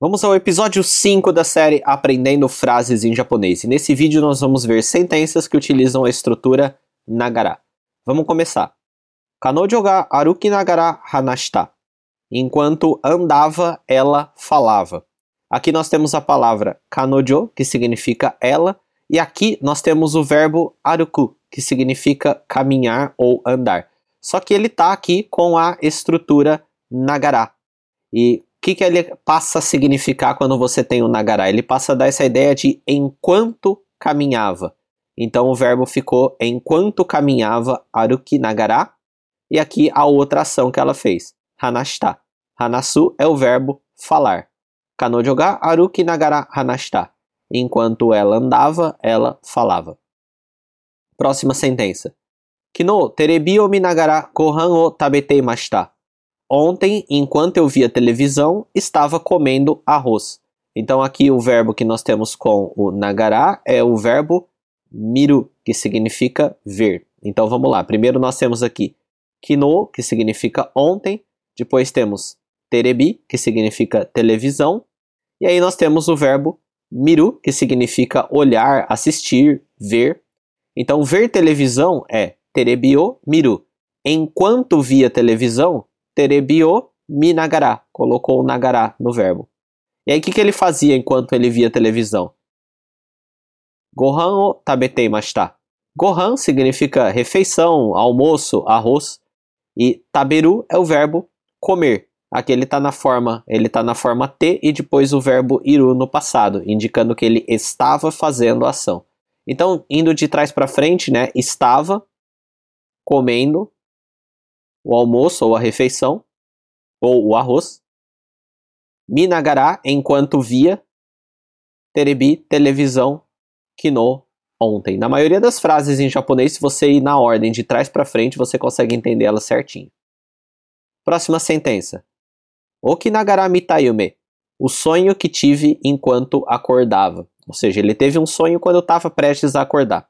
Vamos ao episódio 5 da série Aprendendo Frases em Japonês. E nesse vídeo nós vamos ver sentenças que utilizam a estrutura nagara. Vamos começar. Kanojo ga aruki nagara hanashita. Enquanto andava, ela falava. Aqui nós temos a palavra kanojo, que significa ela, e aqui nós temos o verbo aruku, que significa caminhar ou andar. Só que ele está aqui com a estrutura nagara. E que, que ele passa a significar quando você tem o Nagara? Ele passa a dar essa ideia de enquanto caminhava. Então o verbo ficou enquanto caminhava Aruki Nagara. E aqui a outra ação que ela fez, Hanashita. Hanasu é o verbo falar. Kanojo ga Aruki Nagara Hanashita. Enquanto ela andava, ela falava. Próxima sentença. Kino terebi o minagara gohan o tabetei mashita. Ontem, enquanto eu via televisão, estava comendo arroz. Então aqui o verbo que nós temos com o nagara é o verbo miru, que significa ver. Então vamos lá. Primeiro nós temos aqui kino, que significa ontem. Depois temos terebi, que significa televisão. E aí nós temos o verbo miru, que significa olhar, assistir, ver. Então ver televisão é terebio miru. Enquanto via televisão, terebio mi nagara. Colocou o nagara no verbo. E aí o que, que ele fazia enquanto ele via televisão? Gohan o tabetei mashita. Gohan significa refeição, almoço, arroz. E taberu é o verbo comer. Aqui ele está na forma, ele tá na forma T e depois o verbo iru no passado, indicando que ele estava fazendo a ação. Então, indo de trás para frente, né, estava comendo o almoço ou a refeição, ou o arroz. Minagara, enquanto via. Terebi, televisão. Kino, ontem. Na maioria das frases em japonês, se você ir na ordem de trás para frente, você consegue entender elas certinho. Próxima sentença. Okinagara mitayume. O sonho que tive enquanto acordava. Ou seja, ele teve um sonho quando eu estava prestes a acordar.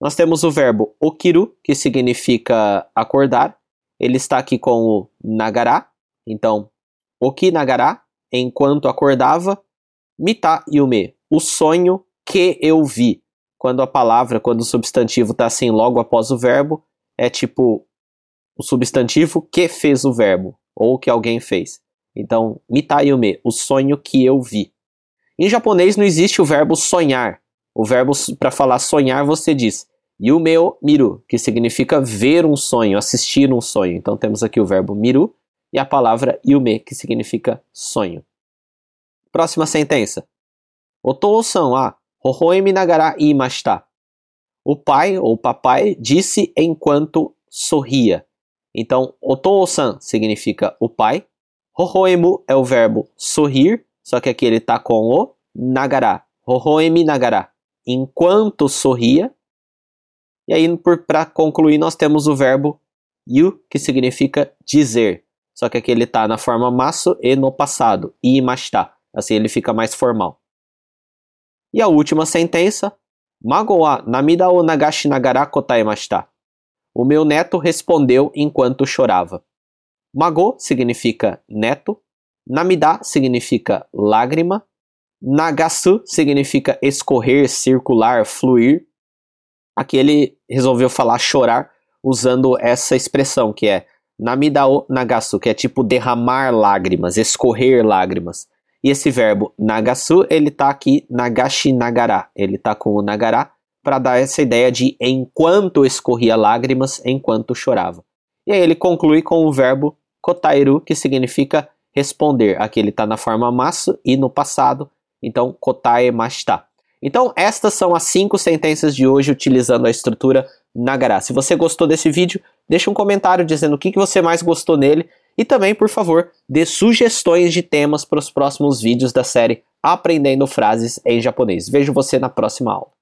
Nós temos o verbo okiru, que significa acordar, ele está aqui com o nagara, então, oki nagara, enquanto acordava, mita yume, o sonho que eu vi. Quando a palavra, quando o substantivo está assim logo após o verbo, é tipo o substantivo que fez o verbo, ou que alguém fez. Então, mita yume, o sonho que eu vi. Em japonês não existe o verbo sonhar. O verbo para falar sonhar você diz Yumeo miru, que significa ver um sonho, assistir um sonho. Então temos aqui o verbo miru e a palavra yume, que significa sonho. Próxima sentença. Otou-san wa hohoemi nagara imashita. O pai ou papai disse enquanto sorria. Então, otou-san significa o pai. Hohoemu é o verbo sorrir, só que aqui ele está com o nagara. Hohoemi nagara. Enquanto sorria, e aí, para concluir, nós temos o verbo yu, que significa dizer. Só que aqui ele está na forma masu e no passado, imashita. Assim ele fica mais formal. E a última sentença, Mago namida o nagashi nagara kotaemashita. O meu neto respondeu enquanto chorava. Mago significa neto, namida significa lágrima, nagasu significa escorrer, circular, fluir, Aqui ele resolveu falar chorar usando essa expressão que é namidao nagasu, que é tipo derramar lágrimas, escorrer lágrimas. E esse verbo nagasu, ele tá aqui nagashi nagara, ele tá com o nagara para dar essa ideia de enquanto escorria lágrimas, enquanto chorava. E aí ele conclui com o verbo kotairu, que significa responder. Aqui ele está na forma masu e no passado, então kotae mashita. Então, estas são as cinco sentenças de hoje utilizando a estrutura Nagara. Se você gostou desse vídeo, deixe um comentário dizendo o que, que você mais gostou nele e também, por favor, dê sugestões de temas para os próximos vídeos da série Aprendendo Frases em Japonês. Vejo você na próxima aula.